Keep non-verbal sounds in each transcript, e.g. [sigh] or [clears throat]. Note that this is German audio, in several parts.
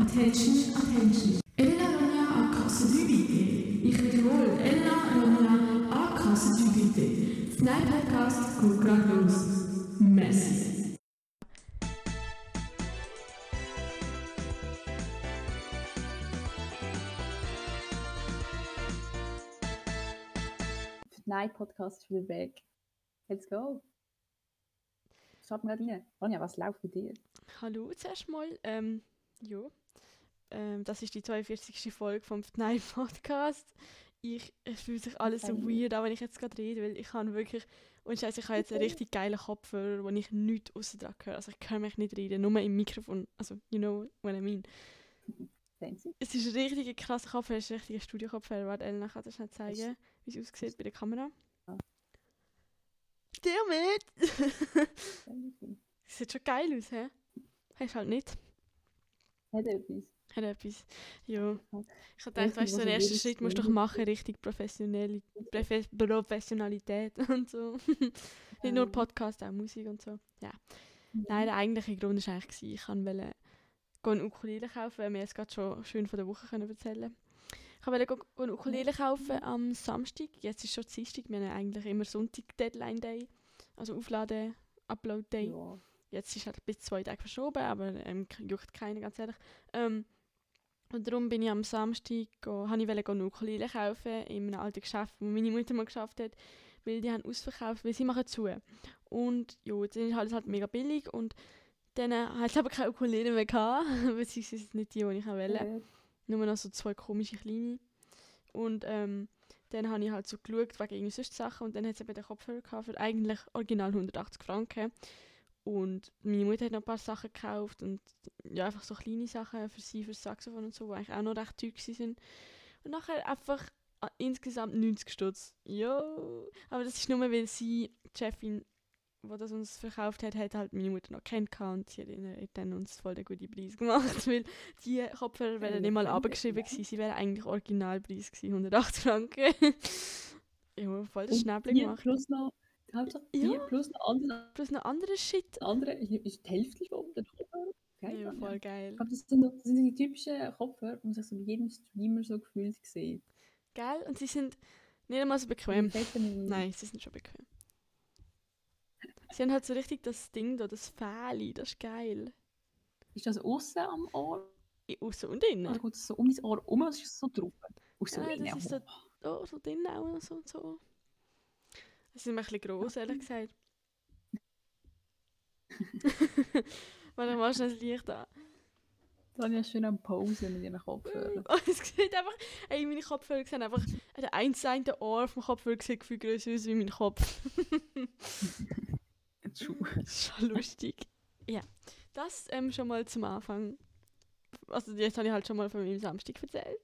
Attention, attention. Elena Ronja Kasse du Bitte. Ich wiederhole, Elena Ronja Kasse du Bitte. Snipe Podcast geht gerade los. Merci. Nein, Podcast wieder weg. Let's go. Wir gerade rein. Ronja, was läuft bei dir? Hallo zuerst mal. Ähm, ja. Ähm, das ist die 42. Folge vom Nein [laughs] Podcast. Ich, es fühlt sich alles so weird an, wenn ich jetzt gerade rede, weil ich habe wirklich, und Scheiße, ich habe jetzt einen richtig geilen Kopfhörer, wo ich nichts aussen dran höre. Also ich höre mich nicht reden, nur im Mikrofon. Also, you know what I mean. Fancy. Es ist ein richtiger krasser Kopfhörer, es ist ein richtiger Studio-Kopfhörer. Warte, Elena kann das schnell zeigen, wie es aussieht bei der Kamera. Ja. Damit! [laughs] Sieht schon geil aus, hä? Hast halt nicht. Hat etwas. Etwas. Ja. Ich habe Richtig, gedacht, weißt du, so du ersten Schritt musst du doch machen, richtig professionelle Profe Professionalität [laughs] und so. Nicht nur. Podcast, auch Musik und so. Ja. Mhm. Nein, der eigentliche Grund war eigentlich, ich wollte einen Ukulele kaufen, weil wir jetzt gerade schon schön von der Woche können erzählen Ich wollte einen Ukulele kaufen am Samstag. Jetzt ist schon Dienstag. Wir haben eigentlich immer Sonntag Deadline Day. Also Aufladen, Upload Day. Ja. Jetzt ist halt bis zwei Tage verschoben, aber ähm, juckt keiner, ganz ehrlich. Ähm, und darum bin ich am Samstag, habe ich wollte Ukulele kaufen in einem alten Geschäft, wo meine Mutter mal geschafft hat, weil die haben ausverkauft, weil sie machen zu. Und ja, jetzt ist alles halt mega billig und dann äh, hatte ich aber keine Ukulele mehr, gehabt, [laughs] beziehungsweise nicht die, die ich wollte. Äh, Nur noch so zwei komische kleine. Und ähm, dann habe ich halt so geschaut wegen irgendwie sonst Sachen und dann hat sie eben den Kopfhörer gehabt für eigentlich original 180 Franken. Und meine Mutter hat noch ein paar Sachen gekauft und ja, einfach so kleine Sachen für sie, für das Saxophon und so, die eigentlich auch noch recht teuer sind. Und nachher einfach äh, insgesamt 90 Stutz. Ja, aber das ist nur, weil sie, die Chefin, die das uns verkauft hat, hat halt meine Mutter noch kennt und sie hat ihnen dann uns voll den guten Preis gemacht, [laughs] weil die Kopfhörer wären nicht mal abgeschrieben gewesen, sie wären eigentlich Originalpreis gewesen, 180 Franken. [laughs] ja, voll das Schnäppchen gemacht. plus noch, Hauptsache die Ja. plus noch andere, Plus noch andere Shit. andere ist die Hälfte von den Kopfhörer. Geil, Ja, voll geil. Ich glaube, das sind, das sind die typischen Kopfhörer, die man sich so bei jedem Streamer so gefühlt sieht. Geil, und sie sind nicht einmal so bequem. Nein. Sie sind schon bequem. Sie haben halt so richtig das Ding da, das Fähli, das ist geil. Ist das außen am Ohr? Aussen und innen. Oder geht es so um dein Ohr um oder ist es so drauf? Außen Ja, und innen. das ist so, oh, so drin auch und so und so. Sie sind mir ein bisschen gross, ehrlich gesagt. [laughs] Warte, mal schnell das Licht an. Dann ja schön am Posen mit ihren Kopfhörern. [laughs] Oh, es sieht einfach, ey, meine Kopfhörer sehen einfach, der eine seite Ohr vom Kopfhörer sieht viel grösser aus wie mein Kopf. [laughs] Das ist schon lustig. Ja, das ähm, schon mal zum Anfang. Also jetzt habe ich halt schon mal von meinem Samstag erzählt.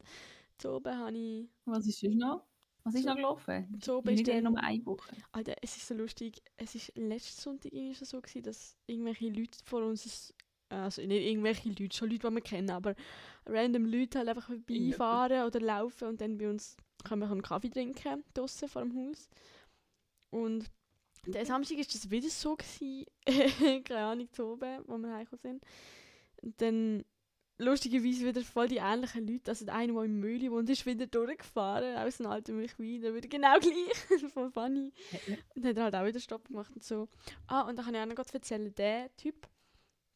Oben habe ich... Was ist sonst noch? Was ist So- noch gelaufen? so bist du- nur eine Woche. Alter, es ist so lustig. Es ist letzten Sonntag irgendwie schon so gewesen, dass irgendwelche Leute vor uns... Also nicht irgendwelche Leute, schon Leute, die wir kennen, aber random Leute halt einfach vorbeifahren oder laufen und dann bei uns können wir einen Kaffee trinken, draussen vor dem Haus. Und der Samstag ist das wieder so gewesen, [laughs] keine Ahnung, zu oben, wo wir heimgekommen sind. Und dann lustigerweise wieder voll die ähnlichen Leute, also der eine, der im Mühle wohnt, ist wieder durchgefahren, aus einem alten Milchwein, der wieder genau [laughs] gleich, voll funny. Und hat halt auch wieder Stopp gemacht und so. Ah, und dann kann ich auch noch kurz erzählen, der Typ,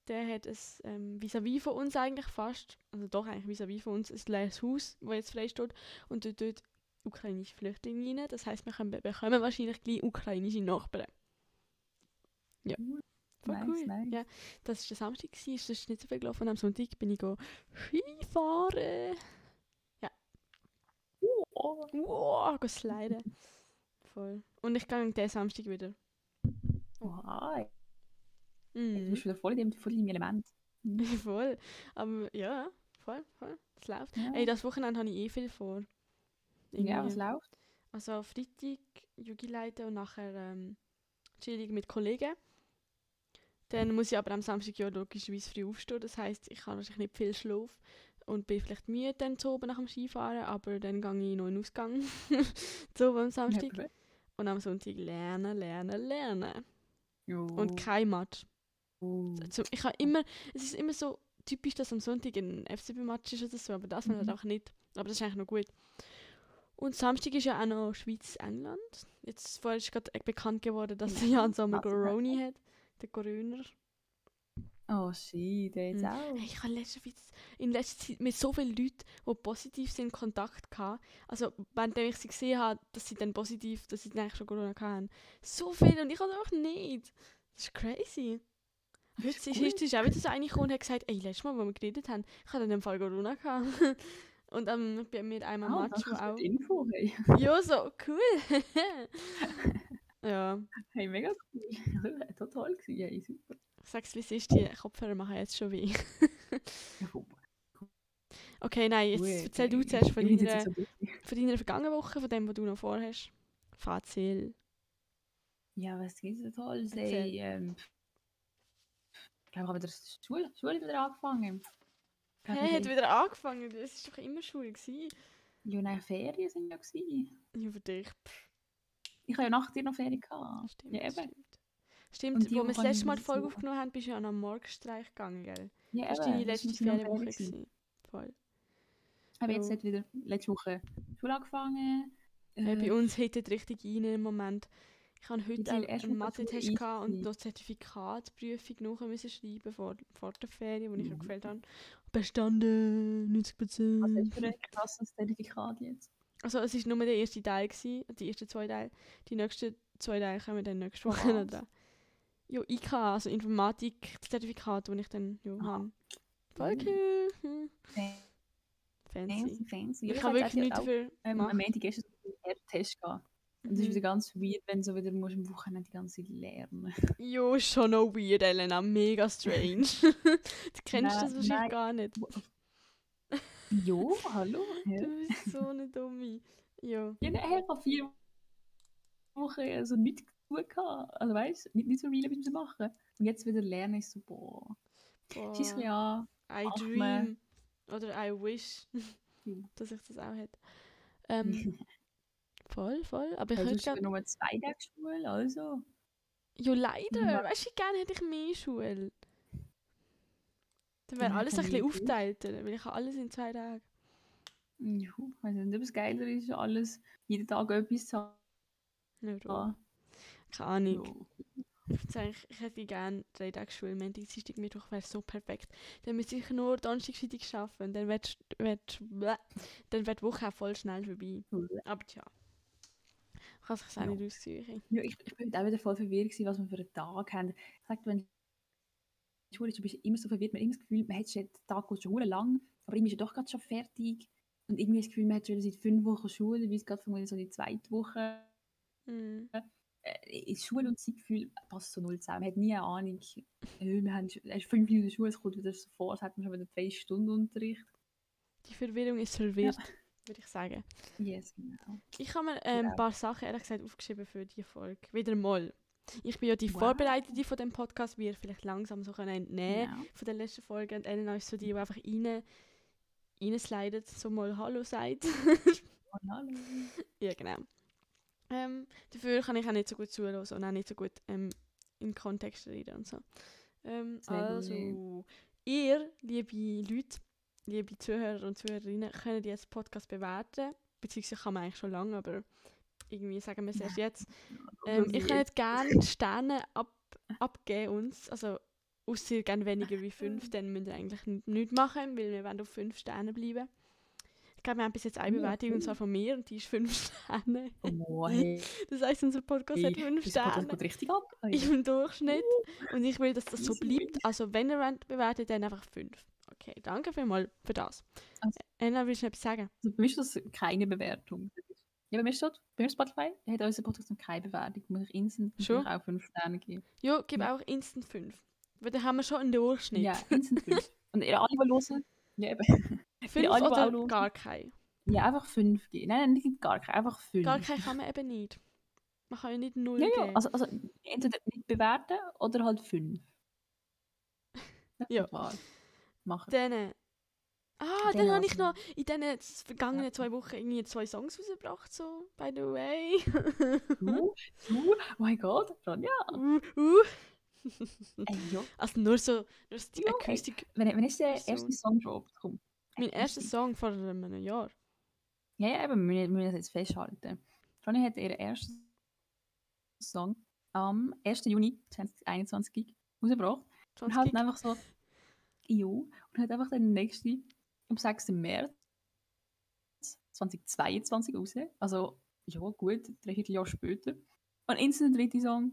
der hat ein ähm, vis-à-vis von uns eigentlich fast, also doch eigentlich vis-à-vis von uns, ein leeres Haus, wo jetzt frei steht und dort dort ukrainische Flüchtlinge rein. Das heisst, wir können, bekommen wahrscheinlich gleich ukrainische Nachbarn. Ja. Voll Nice, cool. nice. Ja, das war der Samstag, es ist nicht so viel gelaufen. Und am Sonntag bin ich Skifahren. Oh, Wow, go sliden. [laughs] Voll. Und ich gehe diesen Samstag wieder. oh, hi. Du Mhm. bist wieder voll in dem, voll in deinem Element. [laughs] voll. Aber ja, voll, voll. Es läuft. Ja. Ey, das Wochenende habe ich eh viel vor. ja, was Irgendwie. läuft? Also Freitag Jugi leiten und nachher ähm, chillig mit Kollegen. Dann muss ich aber am Samstag ja logischerweise früh aufstehen. Das heisst, ich habe wahrscheinlich nicht viel Schlaf und bin vielleicht müde dann zu oben nach dem Skifahren, aber dann gehe ich noch in den Ausgang [laughs] zu oben am Samstag. Ja, Und am Sonntag lernen, lernen, lernen. Jo. Und kein Match. Oh. Also ich habe immer, es ist immer so typisch, dass am Sonntag ein FCB-Match ist oder so, aber das mhm. halt auch nicht. Aber das ist eigentlich noch gut. Und Samstag ist ja auch noch Schweiz-England. Jetzt vorher ist gerade bekannt geworden, dass ja. Jan Sommer Corona hat. Der Coroner. Oh shit, der jetzt Mhm. auch. Hey, ich habe letzte in letzter Zeit mit so vielen Leuten, die positiv sind, Kontakt gehabt. Also, wenn ich sie gesehen habe, dass sie dann positiv, dass sie dann eigentlich schon Corona hatten. So viele und ich habe einfach nicht. Das ist crazy. Heute ist, ist, auch wieder so eine gekommen und hat gesagt, ey, letztes Mal, wo wir geredet haben, ich hatte in dem Fall Corona gehabt. [laughs] Und ähm, bei mir einmal Ah, Match, auch... Info, hey. Ja, so, cool. [laughs] ja, Hey, mega cool. [laughs] Total gewesen, hey, super. sag's wie es ist, die Kopfhörer machen jetzt schon weh. Okay, nein, jetzt Ui, erzähl du zuerst von deiner... so. Von deiner vergangenen Woche, von dem, was du noch vorhast. Fazil. Ja, was es Tolles? Erzähl. Hey, ähm, ich glaube, ich habe wieder Schule, Schule wieder angefangen. Glaub, Hey, hat wieder angefangen. Das war doch immer Schule. Gewesen. Ja, nein, Ferien sind ja gewesen. Ja, für dich. Pff, Ich habe ja nach dir noch Ferien gehabt. stimmt. Ja, eben. Stimmt, stimmt wo wir das letzte Mal die nicht Folge aufgenommen haben, bist du ja noch am Morgenstreich gegangen, gell? Ja, Das war deine letzte noch Ferienwoche. gewesen. Voll. Ich habe jetzt hat wieder letzte Woche Schule angefangen. Hey, bei Äh, uns hittet richtig rein im Moment. Ich habe heute einen Schule Mathe-Test und noch Zertifikatsprüfung müssen schreiben vor, vor der Ferien, die ich Mhm. gefällt habe. Bestanden, 90 was hast du für Prozent. ein krasses Zertifikat jetzt? Also es war nur der erste Teil, gewesen, die ersten zwei Teile. Die nächsten zwei Teile kommen dann nächste Woche noch dran. Ja, IK, also Informatik-Zertifikat, das ich dann ja, Ah. habe. Voll Mhm. cool. Hm. Fancy, Fancy. fancy. Ich habe wirklich nichts dafür ähm, am gemacht. Montag gestern so einen Test gehabt. Und das ist Mhm. wieder ganz weird, wenn du so wieder musst am Wochenende die ganze Zeit lernen. [laughs] Jo, ist schon noch weird, Elena. Mega strange. [laughs] du kennst Nein, das wahrscheinlich nein. gar nicht. Jo, hallo? Du bist so eine Dumme. Ja. ja nein, ich habe vier Wochen also nichts zu tun gehabt. Also weißt du, nicht, nicht so real etwas machen. Und jetzt wieder lernen ist so, boah. Schieß mich Boah. an. I dream. man. Oder I wish, Ja. [laughs] dass ich das auch hätte. Ähm, [laughs] voll, voll. Aber ich du hätte gerne. nur zwei Tage Schule, also. Ja, leider. Ja. Weißt du, gerne hätte ich mehr Schule. Dann wäre Ja, alles ein bisschen aufgeteilt, weil ich habe alles in zwei Tagen. Juhu, ich weiß nicht, ob es geiler ist, alles jeden Tag etwas zu Ja, haben. Keine Ahnung. Ja. Ich, hätte gerne drei Tage Schule. Montag, Dienstag, Mittwoch wäre so perfekt. Dann müsste ich nur Donnerstag, Freitag arbeiten. Dann wird, wird, bleh, dann wird die Woche auch voll schnell vorbei. Aber tja. Kann sich auch Ja. nicht aussuchen. Ja, ich, ich bin auch wieder voll verwirrt, was wir für einen Tag haben. Ich sag, wenn Schule ist, du bist immer so verwirrt, man hat immer das Gefühl, man hat schon den Tag geht schon lang, aber irgendwie ist er doch gerade schon fertig. Und irgendwie das Gefühl, man hat schon seit fünf Wochen Schule, wie es gerade vermutlich so die zweite Woche Mhm. äh, ist Schule und Zeitgefühl passt so null zusammen. Man hat nie eine Ahnung, wir haben es fünf Minuten Schule, es kommt wieder so vor, als hätten wir schon wieder zwei Stunden Unterricht. Die Verwirrung ist verwirrt, würde ich sagen. Yes, genau. Ich habe mir ähm, ein paar Sachen ehrlich gesagt aufgeschrieben für die Folge. Wieder mal. Ich bin ja die Wow. Vorbereitete von dem Podcast, wie ihr vielleicht langsam so können entnehmen Genau. von der letzten Folge. Und Elena ist so die, die einfach rein, reinslidet, so mal Hallo sagt. Oh, [laughs] hallo. ja, genau. Ähm, dafür kann ich auch nicht so gut zuhören und auch nicht so gut ähm, im Kontext reden und so. Ähm, also, ihr, liebe Leute, liebe Zuhörer und Zuhörerinnen, könnt jetzt Podcast bewerten. Beziehungsweise kann man eigentlich schon lange, aber irgendwie sagen wir es erst jetzt. Ähm, ich hätte gerne Sterne ab, abgeben uns. Also, außer ihr gerne weniger wie fünf, dann müsst ihr eigentlich nichts machen, weil wir wollen auf fünf Sterne bleiben. Ich glaube, wir haben bis jetzt eine Bewertung, und zwar von mir, und die ist fünf [laughs] Sterne. Oh, hey. Das heisst, unser Podcast hat fünf Das Sterne geht richtig ab. [laughs] im Durchschnitt. Und ich will, dass das so bleibt. Also, wenn ihr wollt bewertet, dann einfach fünf. Okay, danke vielmals für das. Also- Anna, willst du noch etwas sagen? Also bei mir ist das keine Bewertung. Ja, bei mir steht, bei mir Spotify hat unser Podcast noch keine Bewertung. Muss ich instant natürlich auch fünf Sterne geben. Ja, gib Ja. auch instant fünf. Weil dann haben wir schon einen Durchschnitt. Ja, instant fünf. [laughs] Und ihr alle, die hören, ja, eben. fünf alle, die oder auch hören. gar keinen. ja, einfach fünf geben. Nein, nein, gar keine, einfach fünf. Gar keinen kann man eben nicht. Man kann ja nicht null Ja, ja, geben. also, also entweder nicht bewerten oder halt fünf. [laughs] Das Ja. ist wahr. Machen. Dann. Äh, Ah, dann habe ich noch in den vergangenen zwei Wochen irgendwie zwei Songs rausgebracht, so, by the way. Du, [laughs] du, oh mein Gott, Ronja. uh, uh. Ey. [laughs] Also nur so, nur so die ey. Akustik. Wenn, wenn ist der erste Song droppt? Komm. Mein erster Song vor einem Jahr. Ja, ja, eben, wir müssen, das jetzt festhalten. Johnny hat ihren ersten Song am 1. Juni 2021 rausgebracht. Und 20 Gig. einfach so, ja, und hat einfach den nächsten am 6. März 2022 raus. Also, ja, gut, drei Jahre später. Und instant der dritte Song,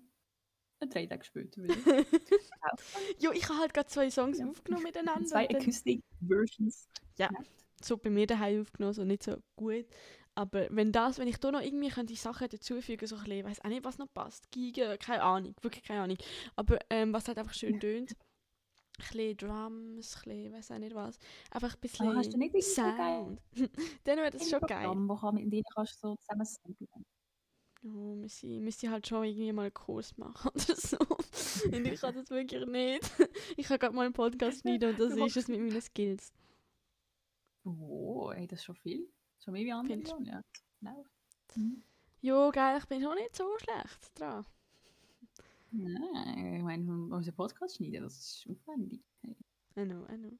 drei Tage später wieder. [laughs] Jo, ich habe halt gerade zwei Songs Ja. aufgenommen miteinander. Zwei Acoustic-Versions. Ja. so bei mir daheim aufgenommen, so nicht so gut. Aber wenn das, wenn ich da noch irgendwie könnte Sachen dazufügen, so ein bisschen, weiß auch nicht, was noch passt. Giga, keine Ahnung, wirklich keine Ahnung. Aber ähm, was halt einfach schön tönt. Bisschen Drums, ein bisschen, weiß auch nicht was. Einfach ein bisschen Ah, hast du nicht irgendwie so Sound. [laughs] Dann wäre das schon geil. Wo kann, mit denen kannst du so zusammen samplen. Ja, müsste, müsste halt schon irgendwie mal einen Kurs machen oder [laughs] so. und ich kann das wirklich nicht. [laughs] Ich kann gerade mal einen Podcast schneiden und das ist es mit meinen Skills. Oh, ey, das ist schon viel. Schon mehr wie andere? Millionen, ja. Läuft. Jo, geil, ich bin schon nicht so schlecht dran. Nein, ich meine, unseren Podcast schneiden, das ist aufwendig. Hey, I know, I know.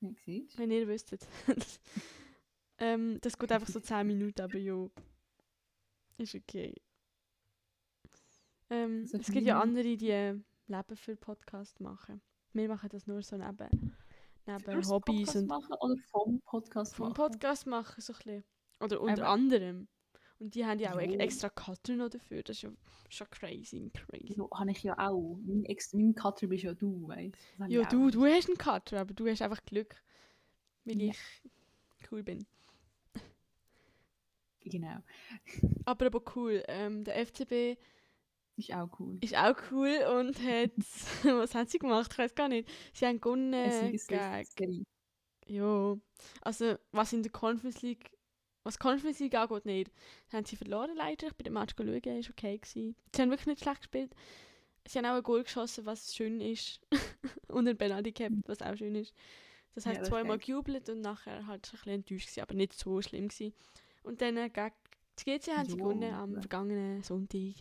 ja, siehst? Wenn ihr wüsstet. [laughs] ähm, das geht einfach so [laughs] 10 Minuten, aber jo. Ist okay. Ähm, So es gibt ja andere, die äh, Leben für Podcast machen. Wir machen das nur so neben, neben Hobbys Podcast und machen oder vom Podcast vom machen? Podcast machen so ein bisschen. Oder unter Eben. anderem. Und die haben ja auch Jo. e- extra Cutter noch dafür. Das ist ja schon crazy, crazy. Ja, habe ich ja auch. Mein, Ex mein Cutter bist ja du, weißt du? Ja, du, du hast einen Cutter, aber du hast einfach Glück. Weil Ja. ich cool bin. Genau. Aber aber cool. Ähm, der FCB Ist auch cool. ist auch cool und hat. [laughs] was haben sie gemacht? Ich weiß gar nicht. Sie haben gewonnen. Ja. Also, was in der Conference League. Was Conference League angeht, nicht. Haben sie verloren leider. Ich bin dem Match schauen, war okay. Gewesen. Sie haben wirklich nicht schlecht gespielt. Sie haben auch ein Goal geschossen, was schön ist. [laughs] und ein Penalty gehabt, was auch schön ist. Das Ja, heißt ist zweimal gejubelt und nachher halt ein bisschen enttäuscht gewesen, aber nicht so schlimm gewesen. Und dann äh, gegen die GC haben sie Jo, gewonnen am ja. vergangenen Sonntag.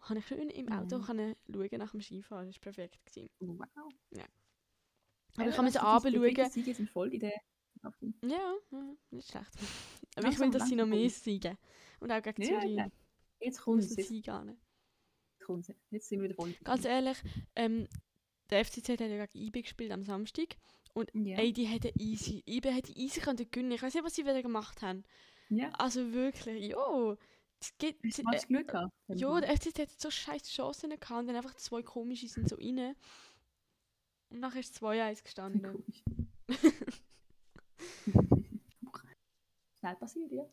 Habe ich schön im Auto Mhm. können schauen nach dem Skifahren. Das war perfekt. Gewesen. Wow. Aber ich kann mir so anschauen. Sie sind voll in der. Ja, ja, nicht schlecht. Aber ich will, dass sie noch mehr siegen. Und auch gegen Ja, Zürich ja. Jetzt kommt es. Jetzt. Jetzt sind wir wieder voll. Ganz ehrlich, ähm, der FCZ hat ja gegen IB gespielt am Samstag. ja. Ey, die hätten easy, IB hätte easy können gewinnen. Ich weiß nicht, was sie wieder gemacht haben. ja. Also wirklich, jo. Gibt, Hast du äh, das Glück gehabt? jo, der FCZ hat so scheiß Chancen gehabt und dann einfach zwei komische sind so rein. Und nachher ist 2-1 gestanden. Komisch. [laughs] [laughs] Schnell passiert, ja.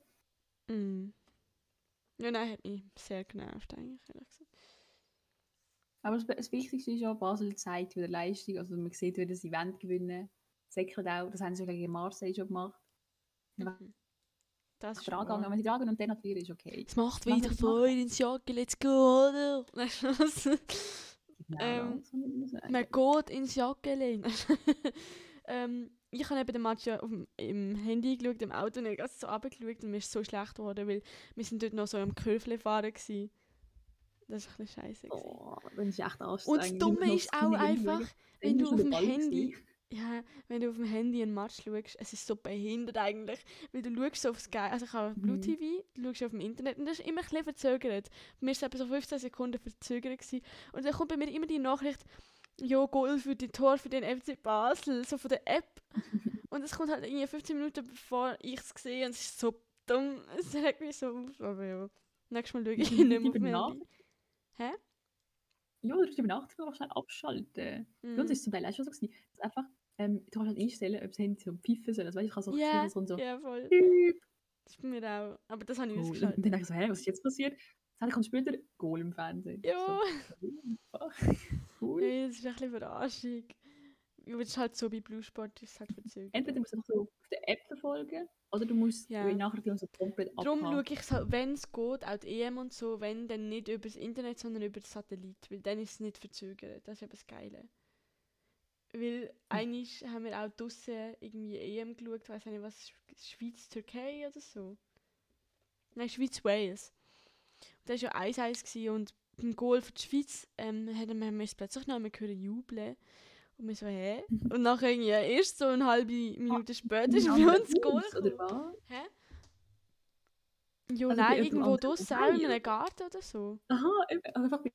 Mm. Ja, nein, hat mich sehr genervt eigentlich, ehrlich gesagt. Aber das, das Wichtigste ist ja, Basel zeigt wieder Leistung. Also man sieht, wie das Event gewinnen. Säckert auch, das haben sie ja gegen Marseille schon gemacht. Mhm. Das ist Dran gegangen, wenn sie dran gehen und dann natürlich ist okay. Es macht wieder Feuer ins Jacke, let's go, oder? Weißt du was? Genau, Ähm. Man geht ins Jacke. ähm, ich habe eben den Match ja auf dem, im Handy geschaut, im Auto, und ich habe so runtergeschaut und mir ist so schlecht geworden, weil wir sind dort noch so am Curfle fahren gewesen. Das war ein bisschen scheiße. Oh, das ist echt Und das Ich Dumme ist auch einfach, wenn du ist auf dem Handy, ja, wenn du auf dem Handy einen Match schaust, es ist so behindert eigentlich, weil du schaust auf Sky, also ich habe Mhm. Blue TV, du schaust auf dem Internet und das ist immer ein bisschen verzögert. Bei mir war es etwa so 15 Sekunden verzögert gewesen. und dann kommt bei mir immer die Nachricht, ja, Goal für die Tor für den FC Basel, so von der App. [laughs] und es kommt halt irgendwie 15 Minuten bevor ich es sehe und es ist so dumm, [laughs] es regt mich so auf, aber ja. Nächstes Mal schaue ich nicht mehr auf Handy. Hä? Ja, du die Benachrichtigung einfach schnell abschalten. Bei uns Mhm. ist es zum Teil auch schon so, gewesen, dass einfach, ähm, du kannst halt einstellen, ob das Handy so pfeifen soll. Also, weißt, du, ich kann so Ja, so, so ja, voll. Das ist bei mir auch. Aber das habe ich Cool. Und ausgeschaltet. dann denke ich so, hä, was ist jetzt passiert? Zehn Sekunden später, Goal im Fernsehen. Ja. So, [laughs] cool. Hey, das ist ein bisschen Verarschung. Ja, aber das ist halt so bei Blue Sport, ist es halt verzögert. Entweder musst du einfach so auf der App verfolgen, oder du musst Ja. die Nachrichten so komplett Darum abhaken. schaue ich so, wenn es geht, auch die EM und so, wenn, dann nicht über das Internet, sondern über das Satellit, weil dann ist es nicht verzögert. Das ist eben das Geile. Weil eigentlich haben wir auch draussen irgendwie EM geschaut, weiß nicht was, Sch- Schweiz-Türkei oder so. Nein, Schweiz-Wales. Das war ja 1-1 gewesen und beim Goal für die Schweiz ähm, haben wir, es plötzlich noch einmal hören jubeln. Und wir so, hä? [laughs] Und nachher irgendwie erst so eine halbe Minute später ist bei uns Goal. Oder was? Hä? Ja, Also nein, irgendwo draussen, auch in einem Garten oder so. Aha, eben, einfach bei-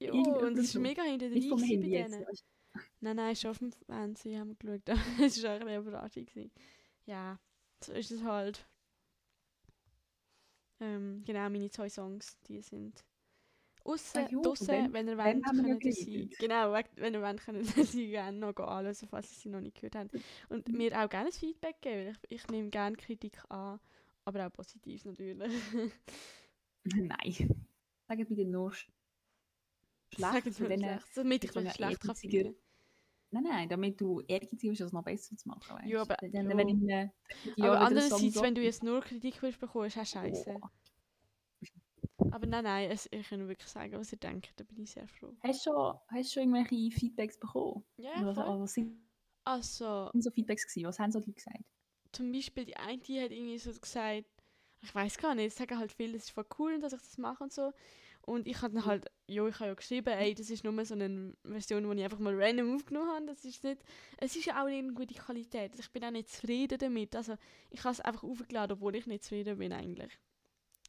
Ja, und es ist so. mega hinter drin bei jetzt. denen. weißt Nein, nein, schon auf dem Fernsehen haben wir geschaut. [laughs] Es war auch eine Überraschung. gewesen. Ja, so ist es halt. Ähm, genau, meine zwei Songs, die sind aussen, Ah ja, draussen, wenn ihr wollt, können ihr sie, genau, wenn ihr wollt, können ihr sie gerne noch anhören, falls ihr sie noch nicht gehört habt. Und Mhm. mir auch gerne ein Feedback geben, ich, ich nehme gerne Kritik an, aber auch positiv natürlich. [laughs] Nein. Sagen bitte nur schlecht. von denen- schlecht, damit ich so mich schlecht kann ehrgeiziger- fühlen. Nein, nein, damit du ehrgeizig bist, es noch besser zu machen. Weißt? Ja, aber- Dann, wenn ich mir Aber andererseits, wenn du jetzt nur Kritik willst bekommen, ist auch scheiße. Oh. Aber nein, nein, es, ich kann wirklich sagen, was ihr denkt, da bin ich sehr froh. Hast du schon, hast du schon irgendwelche Feedbacks bekommen? Ja, was, voll. was sind Also, so Feedbacks gewesen? Was haben so Leute gesagt? zum Beispiel die eine die hat irgendwie so gesagt, ich weiß gar nicht, sagen halt viele, das ist voll cool, dass ich das mache und so. Und ich habe dann halt, ja, ich habe ja geschrieben, ey, das ist nur so eine Version, die ich einfach mal random aufgenommen habe. Das ist nicht, es ist ja auch nicht eine gute Qualität. Ich bin auch nicht zufrieden damit. Also, ich habe es einfach aufgeladen, obwohl ich nicht zufrieden bin eigentlich.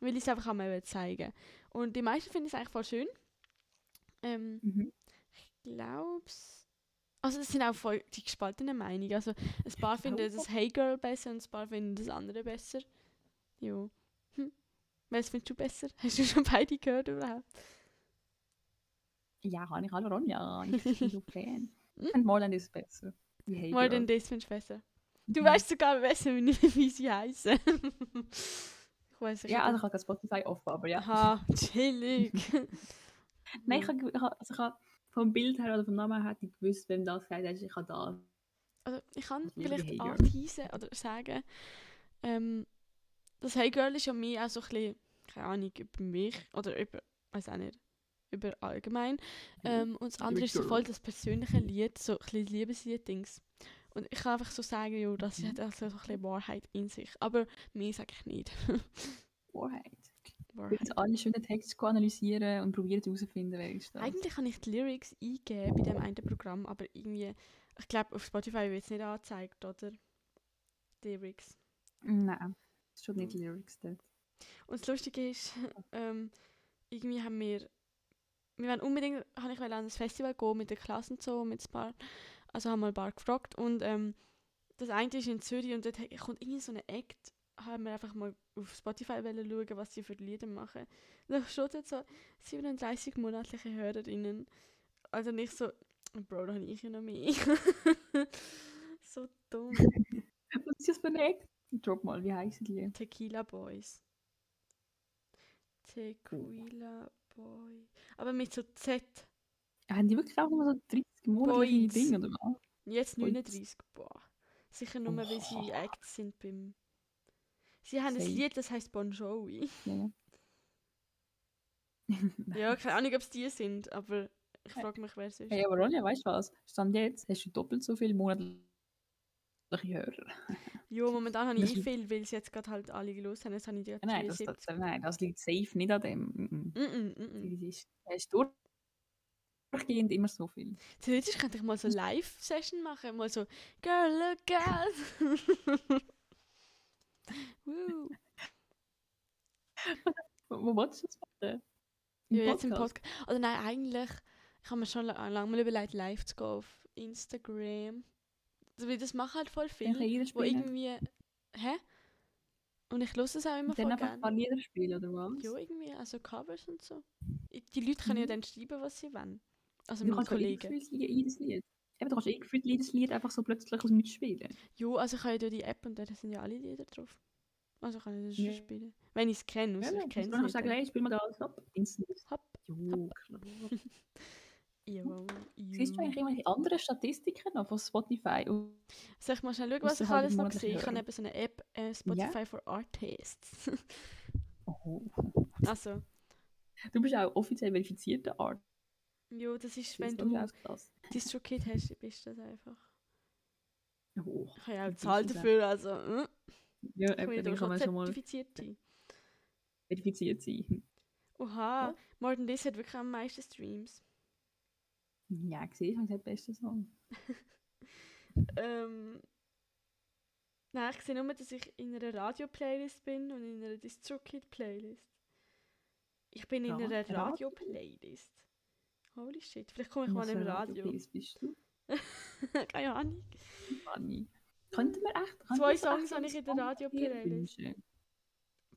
Weil ich es einfach auch mal zeigen Und die meisten finden es eigentlich voll schön. Ähm, Mhm. ich glaube Also es sind auch voll die gespaltenen Meinungen. Also ein paar finden das Hey Girl besser und ein paar finden das andere besser. Jo. Was findest du besser? [laughs] Hast du schon beide gehört überhaupt? Ja, habe ich hallo Ronja. Ich bin so [laughs] Fan. Finde Morland ist besser. Than this findest du besser. Du Mhm. weißt sogar besser, wie, sie heißen. [laughs] ich weiß nicht. Ja, also ich habe kein Spotify offen, aber ja. Aha, chillig. Nein, ich habe, also ich habe vom Bild her oder vom Namen her ich gewusst, wem das gesagt hat. Ich habe da. Also ich kann vielleicht anteasen oder sagen, ähm, das Hey Girl ist ja mir auch so ein bisschen, keine Ahnung, über mich oder über, weiß auch nicht, über allgemein. Ähm, und das andere ist so voll das persönliche Lied, so ein bisschen Liebeslied-Dings. Und ich kann einfach so sagen, jo, das Mhm. hat also so ein bisschen Wahrheit in sich. Aber mir sage ich nicht. [laughs] Wahrheit. Wahrheit. jetzt alle schönen Texte analysieren und probieren herauszufinden, wer ist das. Eigentlich kann ich die Lyrics eingeben bei dem einen Programm, aber irgendwie, ich glaube, auf Spotify wird es nicht angezeigt, oder? Die Lyrics. Nein, das ist schon nicht Lyrics dort. Und das Lustige ist, [laughs] ähm, irgendwie haben wir, wir wollen unbedingt, habe ich an das Festival gehen mit der Klasse und so, mit ein paar, also haben wir ein paar gefragt und ähm, das eine ist in Zürich und dort kommt irgendwie so eine Act, haben wir einfach mal auf Spotify wollen schauen, was sie für Lieder machen. Und da steht jetzt so 37 monatliche Hörerinnen. Also nicht so, Bro, da habe ich ja noch mehr. [laughs] so dumm. Was ist das für ein Act? Drop mal, wie heißen die? Tequila Boys. Tequila Boy. Aber mit so Z. Haben die wirklich auch nur so 30 monatliche Boys. Dinge oder was? Jetzt Boys. 39. Boah. Sicher nur, weil sie. Acts sind beim. Sie haben ein Safe. Lied, das heißt Bon Jovi. Ja. [laughs] Ja, keine Ahnung, ob es die sind, aber ich frage mich, wer es ist. Hey, aber Ronja, weißt du was? Stand jetzt, hast du doppelt so viele monatliche Hörer. Jo, momentan habe ich Das eh viel, weil sie jetzt gerade halt alle gelost haben. Jetzt habe ich die Nein, das, das, 73. nein, das liegt safe nicht an dem. Mm, Mm -mm, mm mm. -mm. Das ist, das ist durch- durchgehend immer so viel. Theoretisch könnte ich mal so Live-Session machen, mal so Girl, look out! [laughs] Woo. [laughs] Wo, wo wolltest du das machen? Ja, jetzt im Podcast. Oder nein, eigentlich, ich habe mir schon la- lange mal überlegt, live zu gehen auf Instagram. Also, weil das machen halt voll viele, wo irgendwie... Hä? Und ich höre es auch immer Und dann voll einfach ein paar gerne. Lieder spielen, oder was? Ja, irgendwie, also Covers und so. Die Leute können ja Mhm. dann schreiben, was sie wollen. Also du meine kannst Kollegen. gefühlt jedes Lied. Eben, du kannst eh gefühlt jedes Lied einfach so plötzlich aus dem Nichts spielen. Jo, also ich habe ja durch die App und da sind ja alle Lieder drauf. Also kann ich das schon Ja. spielen. Wenn ich es kenne, Ja, also ja, ich du kenne kannst es sagen, nicht. hey, spiel mal da Stopp. Instant. Hopp, Jo, klar. [laughs] jo, Siehst du eigentlich irgendwelche anderen Statistiken noch von Spotify? Soll ich mal schnell schauen, was ich halt alles noch monatliche sehe? Ich habe eben so eine App, äh, Spotify for Artists. [laughs] oh. also, Du bist auch offiziell verifizierter Art. jo, das ist, Das wenn ist du. DistroKid hast, bist du das einfach. Oh. Ich habe ja auch Das auch. dafür, also, äh, Ja, ich eben, ja schon zertifiziert sein. verifiziert sein. Oha, Ja. Than This hat wirklich am meisten Streams. Ja, gesehen, ich habe den besten Song. [laughs] Ähm, nein, ich sehe nur, dass ich in einer Radio-Playlist bin und in einer DistroKid-Playlist. Ich bin in Ja, einer Radio? Radio-Playlist. Holy shit, vielleicht komme ich mal im Radio. Radioplaylist bist du? [laughs] Keine Ahnung. Fanny. Könnten wir echt... Zwei Songs habe ich in der Radio-Playlist.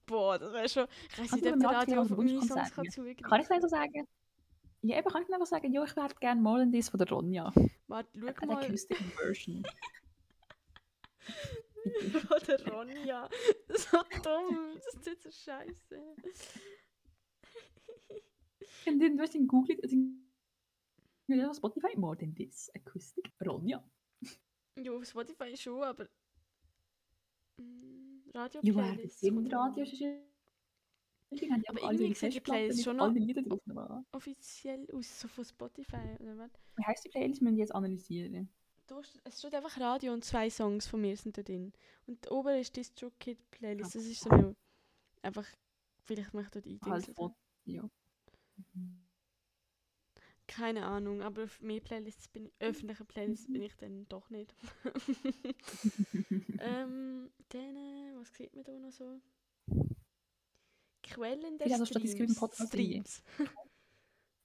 Boah, das wäre schon. Ich weiß nicht, ob der Radio Radio auf meine Songs kann zugreifen Kann ich einfach sagen? Ja, eben kann ich einfach sagen, ja, ich wäre gerne More Than This von der Ronja. Warte, schau Eine mal. Acoustic Version. [laughs] Von der Ronja. [laughs] So dumm. Das ist jetzt so scheiße. Und dann, du hast in Google, also in auf Spotify, More Than This, Acoustic, Ronja. Ja, auf Spotify schon, aber. Mm, Radio Ja, Playlist. das im kommt Radio ist Die haben ja Aber irgendwie sieht die Playlist schon noch. Offiziell aus, so von Spotify oder was? Wie heisst die Playlist? Müssen wir jetzt analysieren. Da es steht einfach Radio und zwei Songs von mir sind da drin. Und oben ist DistroKid Playlist. Das ist so eine. Einfach. Vielleicht möchte ich dort Halt eingeben. von, ja. Keine Ahnung, aber auf mehr Playlists bin öffentliche Playlists bin ich dann doch nicht. [laughs] [laughs] ähm, dann, äh, was sieht man da noch so? Quellen du statt Streams. Podcast Streams. [laughs]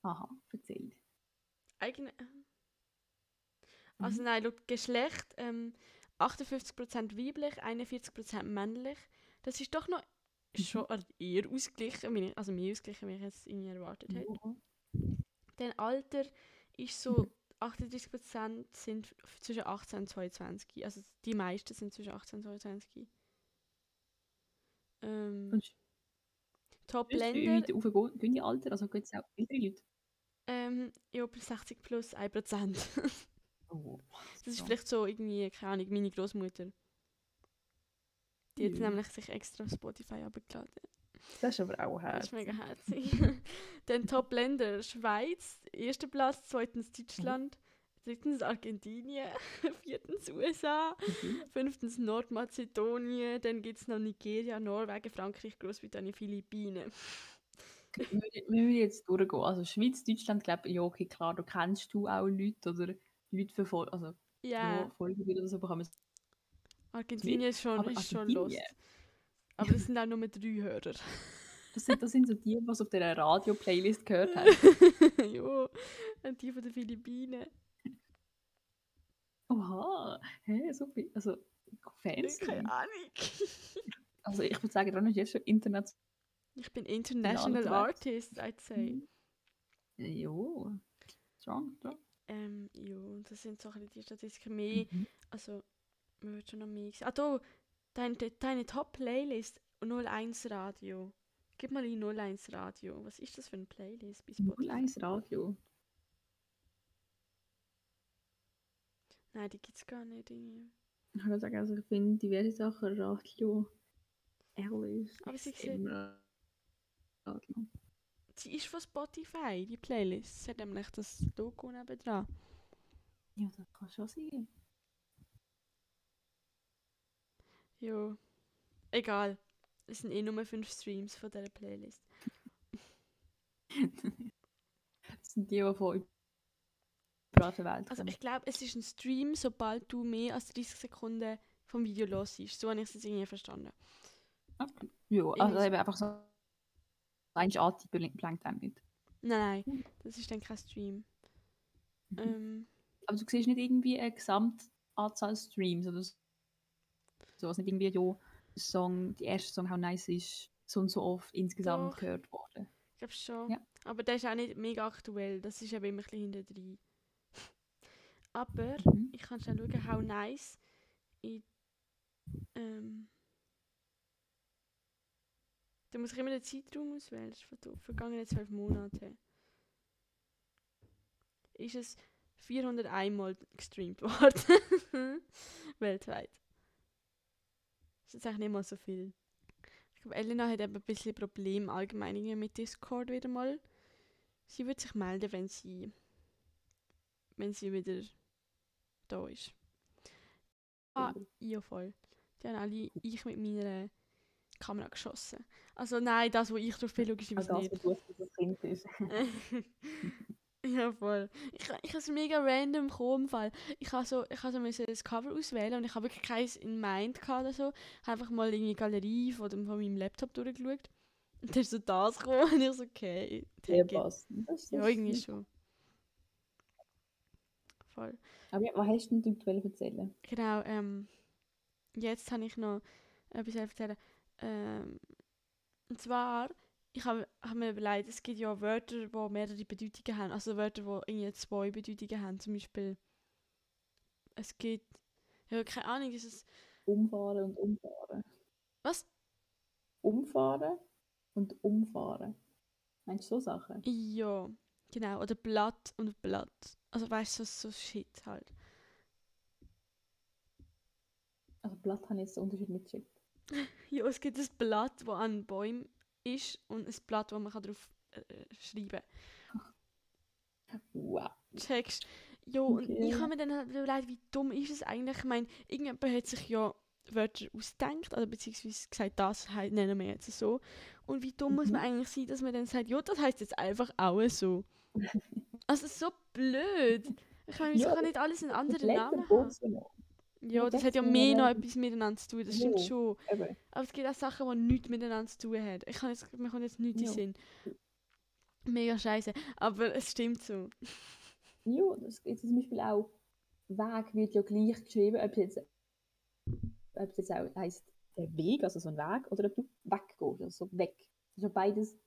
Aha, erzähl. Eigne, also nein, laut Geschlecht ähm, 58% weiblich, 41% männlich. Das ist doch noch schon eher ausgeglichen, also mehr ausgeglichen, wie ich jetzt irgendwie erwartet hätte. Ja. Dann Alter ist so 38% sind f- zwischen 18 und 22. Also die meisten sind zwischen 18 und 22. Ähm, Und Top Wie Länder, weit aufgehen die Alter? Also geht es auch ältere Leute? ähm, ja, bis 60 plus 1%. Oh, [laughs] Das ist vielleicht so irgendwie, keine Ahnung, meine Großmutter. Die hat Ja. nämlich sich extra auf Spotify abgeladen. Das ist aber auch Das ist herzig. mega herzig. [laughs] Dann Top Länder: Schweiz, erster Platz, zweitens Deutschland, [laughs] drittens Argentinien, [laughs] viertens USA, Mhm. fünftens Nordmazedonien, dann gibt es noch Nigeria, Norwegen, Frankreich, Großbritannien, Philippinen. Wir müssen jetzt durchgehen. Also Schweiz, Deutschland, glaube ich, ja, okay, klar, da kennst du auch Leute oder Leute verfolgen, also Ja, ja, folgen oder so bekommen. Argentinien ist schon, aber ist schon los. Aber es sind auch nur drei Hörer. [laughs] Das sind, das sind so die, die es auf der Radio-Playlist gehört haben. ja, und die von den Philippinen. Oha, hä, so viel, also Fans. Keine Ahnung. Also ich würde sagen, dann ist jetzt schon international. Ich bin International Welt. Artist, I'd say. Jo, strong, strong. Ähm, ja, das sind so die Statistiken. Mehr, Mhm. also, man wird schon noch mehr sehen. Ah, da, deine, deine Top-Playlist 01 Radio. Gib mal in 01 Radio. Was ist das für eine Playlist bei Spotify? 01 Radio. Nein, die gibt's gar nicht. Irgendwie. Ich würde sagen, also ich finde diverse Sachen Radio. Alice. Aber sie Radio. Sie ist von Spotify, die Playlist. Sie hat nämlich das Logo nebendran. Ja, das kann schon sein. Ja. Egal. Es sind eh nur 5 Streams von dieser Playlist. [laughs] Das sind die, die von der Welt Also ich glaube, es ist ein Stream, sobald du mehr als 30 Sekunden vom Video los siehst. So habe ich es jetzt irgendwie verstanden. Okay. Ja, also eben einfach so. Eigentlich antippen blankt einem nicht. Nein, nein, das ist dann kein Stream. Mhm. Ähm, Aber du siehst nicht irgendwie eine Gesamtanzahl Streams oder so. So, nicht irgendwie, ja, der Song, der erste Song, how nice ist, so und so oft insgesamt Doch. gehört worden. ich glaube schon. Ja. Aber der ist auch nicht mega aktuell. Das ist eben immer ein bisschen hinter drin. Aber Mhm. ich kann schnell schauen, how nice in, ähm, da muss ich immer den Zeitraum auswählen. Das ist von den vergangenen zwölf Monaten. Ist es 401 Mal gestreamt [laughs] worden. Weltweit. Das ist eigentlich nicht mal so viel. Ich glaube, Elena hat eben ein bisschen Probleme allgemein mit Discord wieder mal. Sie wird sich melden, wenn sie wenn sie wieder da ist. Ah, ja voll. Die haben alle, ich mit meiner Kamera geschossen. Also nein, das, wo ich drauf bin, Auch logischerweise das, nicht. das Kind ist. [laughs] ja, voll. Ich, ich habe es mega random gekommen, Fall. Ich habe so, ich habe so müssen das Cover auswählen und ich habe wirklich keins in Mind gehabt oder so. Ich habe einfach mal in die Galerie von, dem, von meinem Laptop durchgeschaut. Und dann ist so das gekommen und ich so, okay, Ja, das ist irgendwie schon. Voll. Aber was hast denn du wollen erzählen? Genau, ähm, jetzt habe ich noch etwas erzählen. Ähm, und zwar, ich habe hab mir überlegt, es gibt ja Wörter, die mehrere Bedeutungen haben. Also Wörter, die irgendwie zwei Bedeutungen haben. Zum Beispiel, es gibt, ja, keine Ahnung, ist es, Umfahren und umfahren. was? Umfahren und umfahren. Meinst du so Sachen? Ja, genau. Oder Blatt und Blatt. Also weißt du, so, so Shit halt. Also Blatt habe ich jetzt den Unterschied nicht gecheckt. [laughs] Ja, es gibt ein Blatt, das an Bäumen ist und ein Blatt, wo man kann drauf äh, schreiben kann. Wow. checkst. Ja, und Okay. ich habe mir dann halt überlegt, wie dumm ist es eigentlich? Ich meine, irgendjemand hat sich ja Wörter ausgedacht, oder beziehungsweise gesagt, das nennen wir jetzt so. Und wie dumm muss Mhm. man eigentlich sein, dass man dann sagt, ja, das heißt jetzt einfach auch so. [laughs] also so blöd. Ich meine, wieso Ja, kann nicht alles einen anderen Namen haben? Ja, das hat ja mehr noch ja- etwas miteinander zu tun, das stimmt Ja. schon. Eben. Aber es gibt auch Sachen, die nichts miteinander zu tun haben. Ich kann jetzt, mir kommt jetzt nichts in Ja. Sinn. Mega scheiße. Aber es stimmt so. Ja, das gibt zum Beispiel auch Weg wird ja gleich geschrieben, ob es jetzt, ob es jetzt auch heisst der Weg, also so ein Weg, oder ob du weggehst, also so weg. Das ist ja beides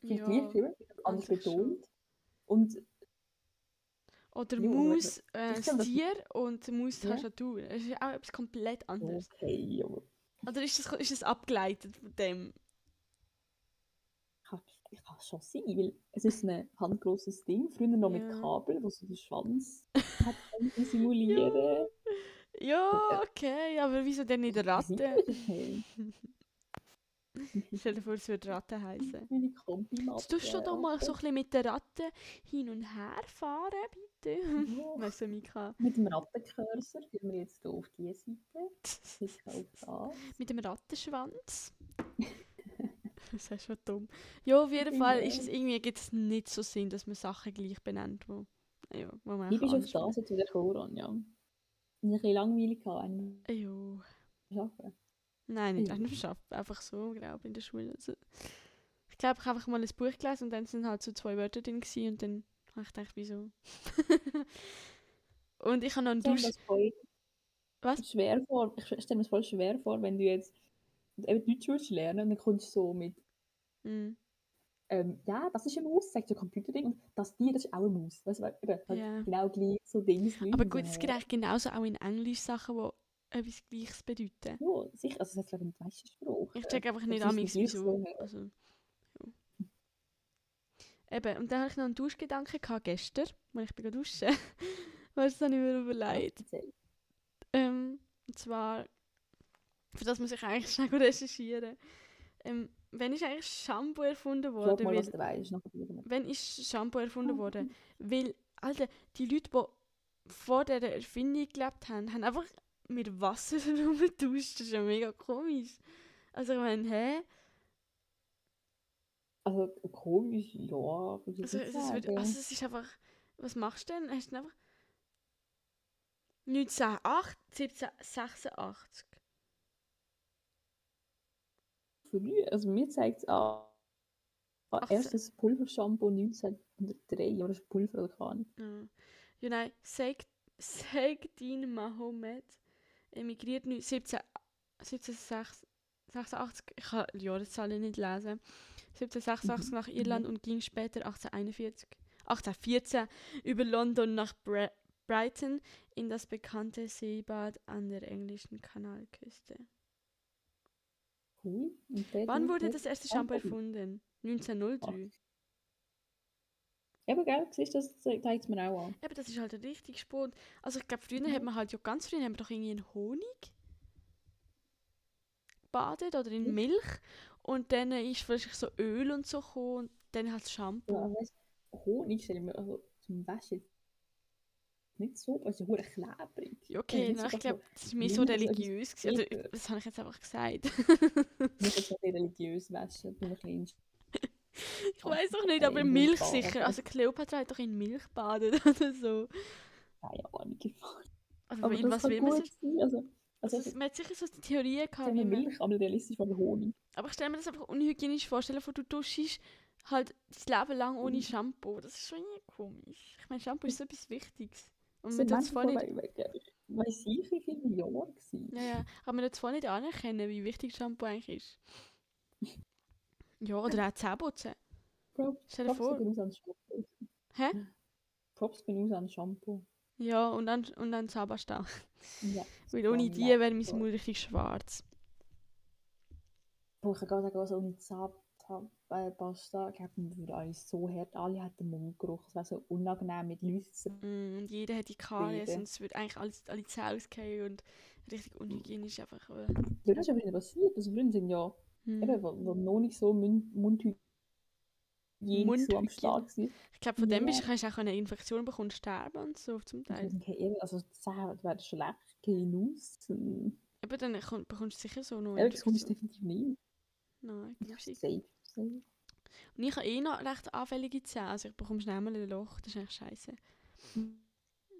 viel gleich geschrieben, anders eigentlich schon. Und Oder Ja, Maus, äh, das Tier und Maus Ja. Tastatur. Das ist auch etwas komplett anderes. okay, aber Oder ist das, ist das abgeleitet von dem? ich kann es schon sein, weil es ist ein handgrosses Ding, früher noch mit Ja. Kabel, wo so den Schwanz [laughs] hat simulieren. Ja, okay, aber wieso denn nicht [laughs] ist Ratte? [laughs] [laughs] Stell dir vor, es würde Ratte heißen. Meine Kombimatte. Jetzt tust du doch mal so ein bisschen mit der Ratte hin und her fahren, bitte. Ja. [laughs] Weißt du, Mika? Mit dem Rattencursor gehen wir jetzt hier auf die Seite. Ich auf [laughs] da. Mit dem Rattenschwanz. das ist schon dumm. Ja, auf jeden Fall ist es irgendwie gibt es nicht so Sinn, dass man Sachen gleich benennt, wo, ja, wo man bist du auf das jetzt wieder gekommen, ja? Ein bisschen langweilig benennt. Ja. Arbeiten. Nein, nicht einem Schaffen, einfach so, glaube ich, in der Schule. Also, ich glaube, ich habe einfach mal ein Buch gelesen und dann sind halt so zwei Wörter drin gewesen und dann habe ich gedacht, wieso? [laughs] und ich habe noch einen Ich stelle mir Dusch... Was? schwer vor. Ich stelle mir das voll schwer vor, wenn du jetzt eben Deutsch würdest lernen und dann kommst du so mit, Mm, ähm, ja, das ist eine Maus, sagt ein Computerding und das Tier, das ist auch eine Maus. Weißt du, eben, halt Ja. genau gleich so Dinge. Aber gut, es gibt eigentlich genauso auch in Englisch Sachen, die etwas Gleiches bedeuten. Ja, sicher, also das ist glaube ich in der meisten Sprachen. Ich check einfach nicht ist amigs wirklich wieso. Also, ja. Eben, und dann hatte ich noch einen Duschgedanken gehabt gestern, als ich bin duschen. [laughs] weißt du, das habe ich mir überlegt. Ähm, und zwar, für das muss ich eigentlich [laughs] schnell recherchieren. Ähm, wann ist eigentlich Shampoo erfunden worden? mal, Weil, weißt. Wann ist Shampoo erfunden Ah. worden? Weil, Alter, die Leute, die vor dieser Erfindung gelebt haben, haben einfach mit Wasser [laughs] rumgetauscht. Das ist ja mega komisch. Also ich meine, hä? Also komisch, ja, würde Also, es sagen. also es ist einfach, was machst du denn? Hast du einfach 1908, 1786. Früh, also mir zeigt es an 18. erstes Pulvershampoo 1903, aber das ist Pulver oder Ahnung. Ja. Ja, nein, Seik- Seikdin Mahomet emigriert nu- 17 1786, ich kann die Jahreszahlen nicht lesen, 1786 Mhm, nach Irland und ging später 1841, 1814 über London nach Bre Brighton in das bekannte Seebad an der englischen Kanalküste. Cool. Der Wann wurde das erste Shampoo Shampoo. erfunden? 1903. Eben, gell, siehst du, das zeigt es mir auch an. Eben, das ist halt richtig spät. Also ich glaube, früher Mhm. hat man halt ja ganz früh haben wir doch irgendwie in Honig gebadet oder in Mhm. Milch und dann ist vielleicht so Öl und so gekommen und dann halt Shampoo. Ja, weißt, Honig stelle ich mir also zum Waschen nicht so, also hure klebrig. Ja, okay, na, ich glaube, das war mehr so religiös. Also, das habe ich jetzt einfach gesagt. Nicht jetzt nicht religiös waschen, bin ein bisschen ich weiß doch nicht, äh, aber Milch sicher. Also Cleopatra hat doch in Milch badet oder [laughs] so. keine Ahnung. Aber, Aber in das was will man sich... Also, also, Also, man hat sicher so die Theorie gehabt, wie. Milch, aber realistisch von Honig. Aber ich stelle mir das einfach unhygienisch vor. Stell dir vor, du duschst halt dein Leben lang Mhm. ohne Shampoo. Das ist schon irgendwie komisch. Ich meine, Shampoo ist so etwas Wichtiges. Und man tut es voll nicht... weil- Weiss ich, wie viele Jahre waren. Ja, ja. Aber man tut es voll nicht anerkennen, wie wichtig Shampoo eigentlich ist. [laughs] Ja, oder auch Zähneputzen. Props, Stell dir Props vor. gehen Shampoo. Hä? Props gehen aus an Shampoo. Ja, und dann, und dann Zahnpasta. Ja. [laughs] Weil ohne Ja, die ja, wäre mein. Mund richtig schwarz. Boah, ich kann gerade sagen, so eine Zahn- Zahnpasta, ich glaube, wir würden alle so hart, alle hätten Mundgeruch, es wäre so unangenehm mit zu Mm, Und jeder hat die Karies Reden. und es wird eigentlich alles, alle Zähne ausgehen und richtig unhygienisch einfach. Äh. Ja, das ist aber nicht passiert. Also, früher sind ja, Hm. eben, wo, wo noch nicht so Mund Mundhygiene so am. Start war. Ich glaube, von dem Ja. bist, kannst du auch eine Infektion bekommen, sterben und so zum Ich Teil. nicht, eben, also Zähne werden schlecht, gehen aus. und- Aber dann komm- bekommst du sicher so noch Ja, das kommt Infektion. definitiv nicht. Nein, du? safe, safe. Und ich habe eh noch recht anfällige Zähne, also ich bekomme schnell mal ein Loch, das ist eigentlich scheiße.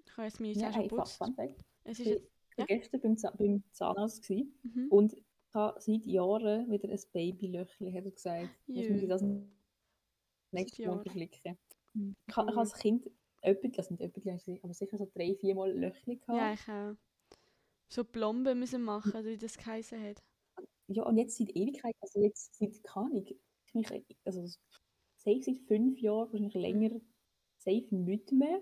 Ich habe jetzt meine Ja, Zähne schon geputzt. Es Ich ist jetzt, war Ja? gestern beim, Zahn- beim Zahnarzt gewesen, mhm. und ich habe seit Jahren wieder ein Babylöchli, hat er gesagt. Muss Jö. ich das nächste. Monat flicken. Ich habe ich habe als Kind öppig, also nicht öppig, aber sicher so drei, vier Mal Löchli gehabt. ja, ich auch. So Plomben müssen machen, wie das geheißen hat. Ja, und jetzt seit Ewigkeit, also jetzt seit, keine Ahnung, ich mich, also safe seit fünf Jahren, wahrscheinlich länger, safe nicht mehr.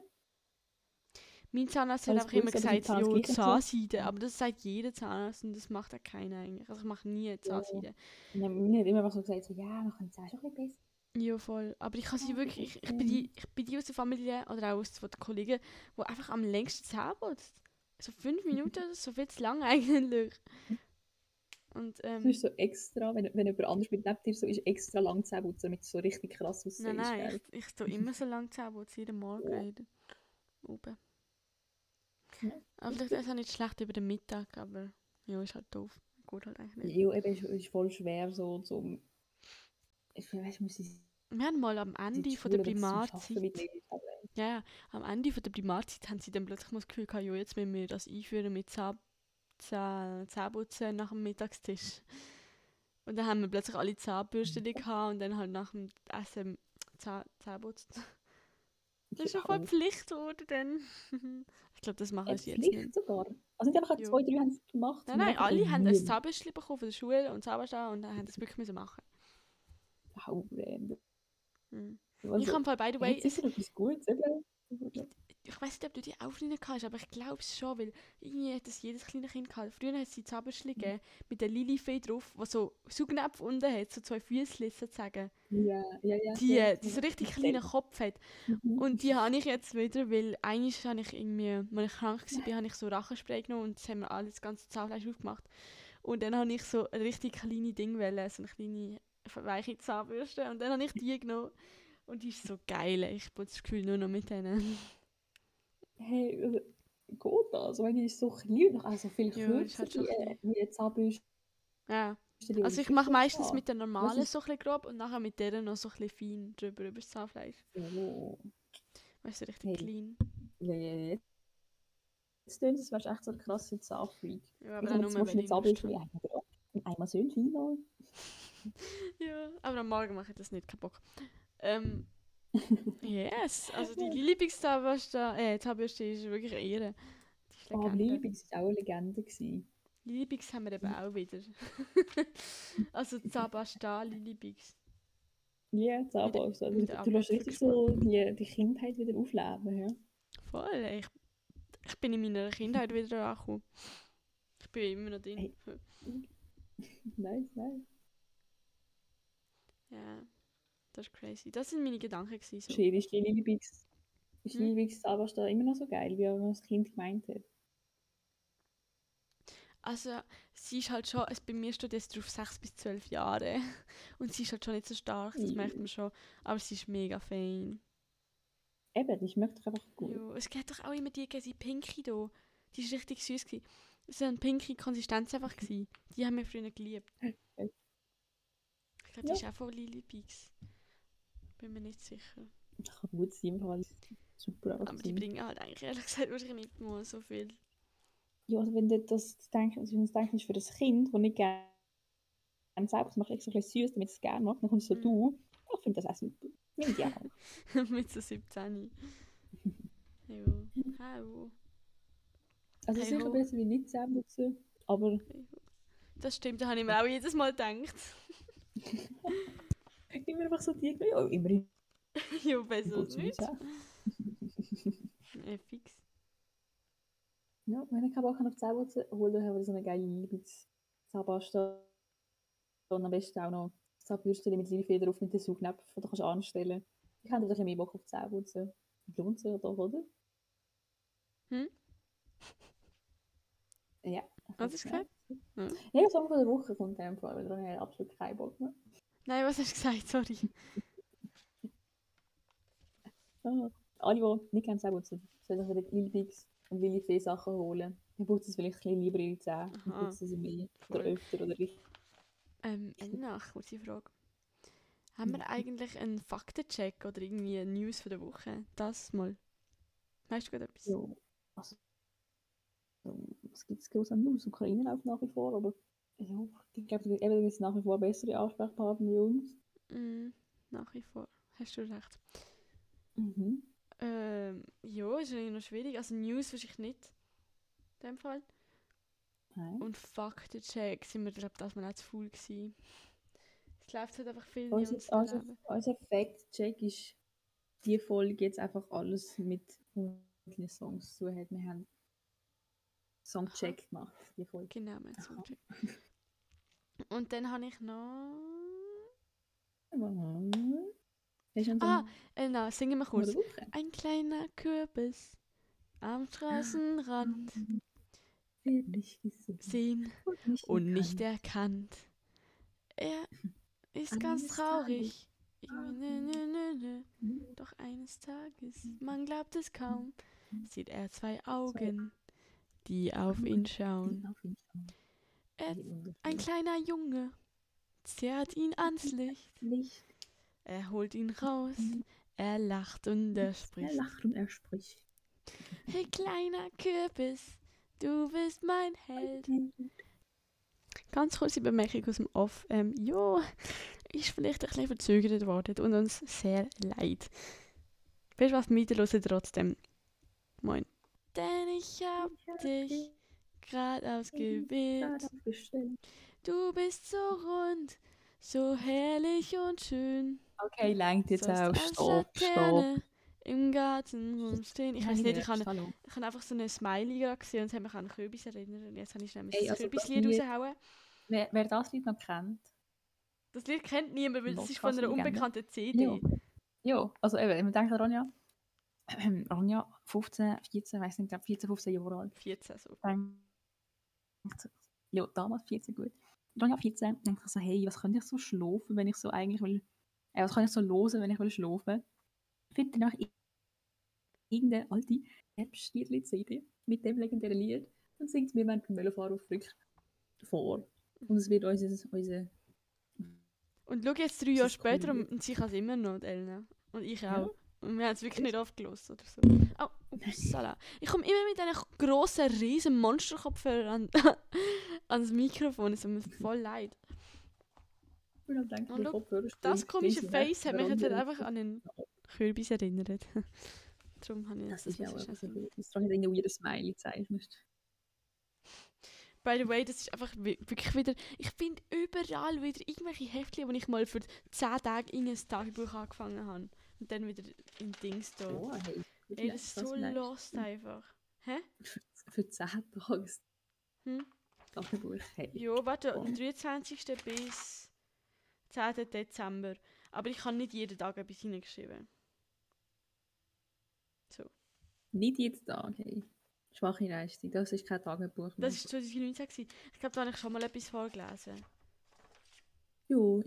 Mein Zahnarzt Alles hat einfach immer gesagt, jo. Zahnseide, aber das sagt jeder Zahnarzt und das macht auch keiner eigentlich. Also ich mache nie Zahnseide. Und dann mir hat immer so gesagt, so, ja, kann es auch schon ein bisschen besser. Ja, voll. Aber ich kann sie wirklich, ich, ich, bin die, ich bin die aus der Familie oder auch aus den Kollegen, die einfach am längsten Zähne putzt. So fünf [laughs] Minuten so viel zu lang eigentlich. Und Das ähm, ist so extra, wenn, wenn jemand anders mit neben dir so ist, extra lang Zähne putzen, damit es so richtig krass aussieht. nein, nein, ich, ich tue immer so lange Zähne putzen, jeden Morgen. Ja. Oben. Ja. Aber vielleicht ist es auch nicht schlecht über den Mittag, aber ja, ist halt doof. Gut halt eigentlich nicht. Ja, eben, ist, ist voll schwer so zum... Ich weiß, muss ich Wir haben mal am Ende von der Primarzeit, ja, ja, am Ende von der Primarzeit haben sie dann plötzlich mal das Gefühl gehabt, ja, jetzt müssen wir das einführen mit Zahn, Zahnputzen nach dem Mittagstisch. Und dann haben wir plötzlich alle Zahnbürsten [laughs] gehabt und dann halt nach dem Essen Zahn, Zahnputzt. Das ist schon voll Pflicht geworden dann. [laughs] ich glaube, das machen Eine sie jetzt nicht. Sogar. Also nicht einfach Ja. zwei, drei haben es gemacht. Nein, nein, alle haben ein Zahnbürstchen bekommen von der Schule und Zahnpasta und dann haben das wirklich müssen machen. Random. Mhm. Also, ich habe by the way, Hey, sicher etwas Gutes, ich weiß nicht, ob du die aufnehmen kannst, aber ich glaube es schon, weil irgendwie hat das jedes kleine Kind gehabt. Früher hat es die Zahnbürstchen Mhm. mit der Lilifee drauf, die so Saugnäpfe unten hat, so zwei Füßchen sozusagen. Ja, ja, ja. Die, ja, die so richtig kleinen Kopf hat. Mhm. Und die habe ich jetzt wieder, weil eigentlich habe ich irgendwie, als ich krank war, habe ich so Rachenspray genommen und das haben wir alles das ganze Zahnfleisch aufgemacht. Und dann habe ich so ein richtig kleine Ding wählen, so eine kleine weiche Zahnbürste. Und dann habe ich die genommen. Und die ist so geil. Ich putze das Gefühl nur noch mit denen. Hey, also, geht das? Weil die ist so klein noch also viel Ja, kürzer wie, äh, klein. wie eine Zahnbürste. Ja. die Also ich mache meistens mit der normalen so ein grob und nachher mit der noch so ein bisschen fein drüber über das Zahnfleisch. Oh. Weißt du, richtig Hey. clean. Ja, ja, ja. Jetzt tun das wärst echt so ein krasser Zahnfreak. Ja, Ich aber habe jetzt nur, wenn eine ich habe. einmal so ein Fein [laughs] Ja, aber am Morgen mache ich das nicht, kein Bock. Ähm, yes, also die Lieblingszahnbürste, äh, Zahnbürste ist wirklich eine Ehre. Oh. Liebig war auch eine Legende. Gewesen. Lilibix haben wir eben auch wieder. [laughs] also Zahnpasta, Lilibix. Ja, Zahnbürste. Also, wieder du lässt richtig so die, die Kindheit wieder aufleben. Ja. Voll, ich, ich bin in meiner Kindheit wieder angekommen. Ich bin immer noch drin. Hey. [laughs] Nice, nice. Ja, das ist crazy. Das sind meine Gedanken gewesen. So. Schön, ist die die Hm? Lieblings-Zahnpasta immer noch so geil, wie man das Kind gemeint hat? Also, sie ist halt schon, es, bei mir steht jetzt drauf 6 bis 12 Jahre. [laughs] Und sie ist halt schon nicht so stark, das merkt man schon. Aber sie ist mega fein. Eben, die schmeckt doch einfach gut. Ja, es gibt doch auch immer die diese Pinky da. Die ist richtig süß gewesen. Es war eine pinky Konsistenz einfach gewesen. Die haben wir früher geliebt. [laughs] Ich glaube, die Ja. ist auch von Lily Peaks. Bin mir nicht sicher. Kann gut sein, Fall. Super Aber die bringen halt eigentlich ehrlich gesagt wahrscheinlich nicht mal so viel. Ja, also wenn du das denkst, also wenn du das für das Kind, das nicht gerne selber macht, extra ein bisschen süß, damit es gerne macht, dann kommst so Mhm. du. Ich finde das auch super. Die auch. [laughs] Mit so 17. ja. Hau. Also Hey sicher besser wie nicht selber zu, aber Das stimmt, da habe ich mir auch jedes Mal gedacht. [laughs] immer einfach so die, ja, immerhin. ja, besser als gut nicht. auch. Ja, fix. Ja, wenn ich keinen Bock habe auf Zähneputzen, hol dir aber so eine geile Liebes-Zahnpasta. Und am besten auch noch Zahnbürste mit Liebefeder drauf mit den Saugnäpfen, die du kannst anstellen Ich habe ein bisschen mehr Bock auf Zähneputzen. Lohnt sich doch, oder? Hm? Ja. Was hast du gesagt? Ja. Ja, Song von der Woche kommt in dem Fall, weil dann habe ich absolut keinen Bock mehr. Nein, was hast du gesagt? Sorry. Ah. Alle, die nicht gerne Zähneputzen, sollen sich Bigs und Willy Fee Sachen holen. Dann putzen sie vielleicht ein bisschen lieber ihre Zähne. Dann putzen sie mehr Voll. oder öfter oder richtig. Ähm, Elna, kurze Frage. Haben wir eigentlich einen Faktencheck oder irgendwie eine News von der Woche? Das mal. Weißt du gerade etwas? Ja, also, ähm, was gibt es groß an News? Ukraine läuft nach wie vor, aber ja, ich glaube, gibt es nach wie vor bessere Ansprechpartner wie uns. Mm, nach wie vor. Hast du recht. Mhm. Ähm, ja, ist eigentlich noch schwierig. Also News wahrscheinlich nicht. In dem Fall. Nein. Und Faktencheck sind wir, glaube ich, das mal auch zu faul gewesen. Es läuft halt einfach viel in Unser, unserem unser, unser Fact-Check ist die Folge jetzt einfach alles mit unseren Songs zu hat. Wir haben Songcheck gemacht, die Folge. Genau, mein. Songcheck. [laughs] Und dann habe ich noch... Ah, äh, na, singen wir kurz. Ein kleiner Kürbis am Straßenrand sehen und nicht erkannt. Er ist ganz traurig. Nö, nö, nö. Doch eines Tages, man glaubt es kaum, sieht er zwei Augen, die auf ihn schauen. Er, wundervoll. ein kleiner Junge zerrt ihn ans [laughs] Licht. Licht. Er holt ihn raus, er lacht und er Er spricht. lacht und er spricht. Hey kleiner Kürbis, du bist mein Held. Ganz kurze Bemerkung aus dem Off. Ähm, ja, ist vielleicht ein bisschen verzögert worden und uns sehr leid. Weißt du was, hören trotzdem. Moin. Denn ich hab dich ausgewählt. aufgestellt. Du bist so rund, so herrlich und schön. Okay, langt jetzt auch. Stopp, stopp. Im Garten rumstehen. Ich weiß nicht, ich habe ich habe einfach so eine Smiley gerade gesehen und es hat mich an Kürbis erinnert. Und jetzt habe ich schnell Ey, also das Kürbislied Lied- raushauen. Wer, wer das Lied noch kennt. Das Lied kennt niemand, weil das ist von einer unbekannten CD. Ja. Ja, also eben, denkt an Ronja. [clears throat] Ronja, 15, 14, weiß nicht, ich glaube 14, 15 Jahre alt. 14 so. Denkt, ja, damals 14, gut. Ronja 14, denkt sich so, hey, was könnte ich so schlafen, wenn ich so eigentlich will, äh, was kann ich so losen, wenn ich will schlafen? Findet ihr noch irgendeine alte Herbstliedli-CD mit dem legendären Lied und singt mir während dem Velofahren auf Rück vor. Und es wird unser, unser Und schau jetzt drei Jahre ist cool. später und, und sie kann es immer noch, die Elena. Und ich auch. Ja. Und wir haben es wirklich nicht aufgelöst oder so. Oh, upsala. Ich komme immer mit einem grossen, riesen Monsterkopfhörer an, [laughs] ans Mikrofon. Es tut mir voll leid. Denken, Und Kopfhörer Das komische Face hat mich jetzt halt einfach an einen Kürbis erinnert. [laughs] Darum habe ich Das das ist ja auch so gut. dass du nicht irgendwie weirdes Smiley zeichnest. By the way, das ist einfach wi- wirklich wieder. Ich finde überall wieder irgendwelche Heftchen, die ich mal für 10 Tage in ein Tagebuch angefangen habe. Und dann wieder in Dings da. Oh, hey. Ey, das ist so lost einfach. Hä? [laughs] Für 10 Tage Hm? Hey. Ja, warte, am 23. bis 10. Dezember. Aber ich habe nicht jeden Tag etwas hineingeschrieben. So. Nicht jeden Tag, hey. Schwache Leistung, das ist kein Tagebuch. mehr. Das war 2019. gewesen. Ich glaube, da habe ich schon mal etwas vorgelesen. Ja,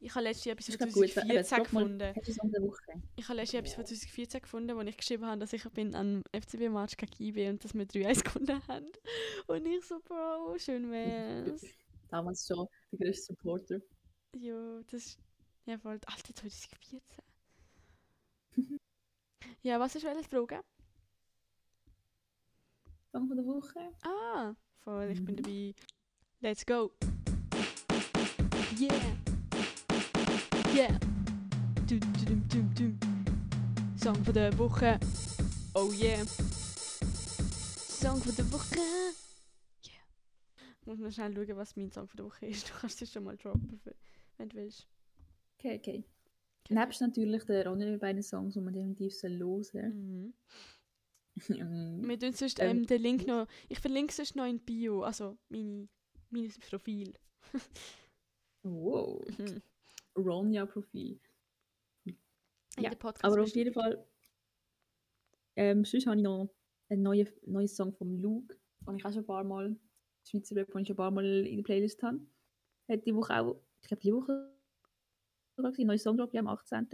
Ich habe letztens etwas von ist grad gut. Eben, 2014 sag mal, gefunden. Ich habe letztens etwas von 2014 gefunden, wo ich geschrieben habe, dass ich bin an FCB-Match gegen IB und dass wir 3-1 [laughs] gewonnen haben. Und ich so, Bro, schön wär's. [laughs] Damals schon der größte Supporter. Ja, das ist. Ja, voll. Alter, 2014. [laughs] ja, was ist welche Frage? Von der Woche? Ah, voll, ich bin Mhm. dabei. Let's go. Yeah. Yeah. Du, du, du, du, du. Song von der Woche. Oh yeah. Song von der Woche. Yeah. Muss man schnell schauen, was mein Song von der Woche ist. Du kannst es schon mal droppen, wenn du willst. Okay, okay. Nebst natürlich den anderen beiden Songs, die man definitiv hören soll. Mhm. [laughs] Wir tun sonst Ähm, den Link noch. Ich verlinke sonst noch in Bio, also meine, mein Profil. [laughs] wow. Mhm. Ronja-Profil. In Ja, der Podcast Aber auf jeden Fall. Ähm, sonst habe ich noch einen neuen, neuen Song von Luke, den ich auch schon ein paar Mal, Schweizer Rap, den ich schon ein paar Mal in der Playlist habe. Hat die Woche auch, ich glaube, die Woche sogar gewesen, einen neuen Song drop am 18.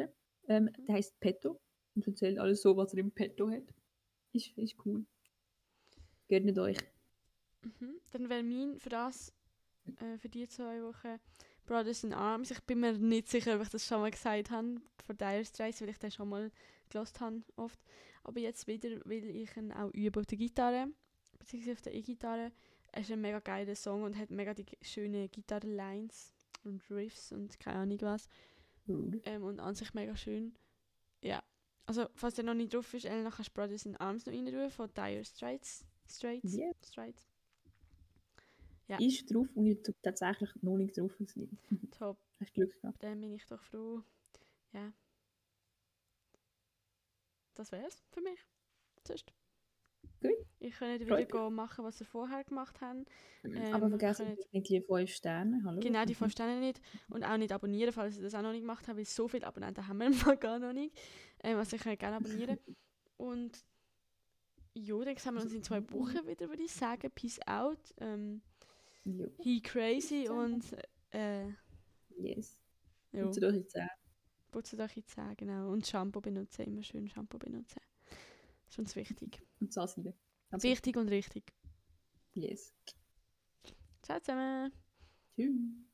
Ähm, der heißt Petto und erzählt alles so, was er im Petto hat. Ist, ist cool. Gönnt euch. Mhm. Dann wäre mein für das, äh, für die zwei Wochen, Brothers in Arms. Ich bin mir nicht sicher, ob ich das schon mal gesagt habe, von Dire Straits, weil ich den schon mal gelost habe, oft. Aber jetzt wieder will ich ihn auch üben auf der Gitarre, beziehungsweise auf der E-Gitarre. Es ist ein mega geiler Song und hat mega die schönen Gitarrenlines und Riffs und keine Ahnung was. Ähm, und an sich mega schön. Ja. Also, falls der noch nicht drauf ist, Elena, kannst du Brothers in Arms noch rein tun, von Dire Straits. Straits? Ja. Straits. Ja. Ist drauf und ich tatsächlich noch nicht drauf. [laughs] Top. Hast du Glück gehabt. Dann bin ich doch froh. Ja. Das wär's für mich. Sonst. Gut. Ich kann nicht wieder gehen machen, was wir vorher gemacht haben. Aber Ähm, vergessen können- nicht die 5 Sterne. Hallo. Genau, die 5 [laughs] Sterne nicht. Und auch nicht abonnieren, falls ihr das auch noch nicht gemacht habt, weil so viele Abonnenten haben wir [laughs] mal gar noch nicht. Ähm, also ich kann gerne abonnieren. Und ja, dann sehen wir uns in zwei Wochen wieder, würde ich sagen. Peace out. Ähm, Jo. he crazy und äh, Yes. ja, Putzt euch die Zähne. putzt euch in die Zähne, genau. Und Shampoo benutzen, immer schön Shampoo benutzen. Das ist uns wichtig. Und Zahnseide. Ganz Wichtig und richtig. Yes. Ciao zusammen. Tschüss.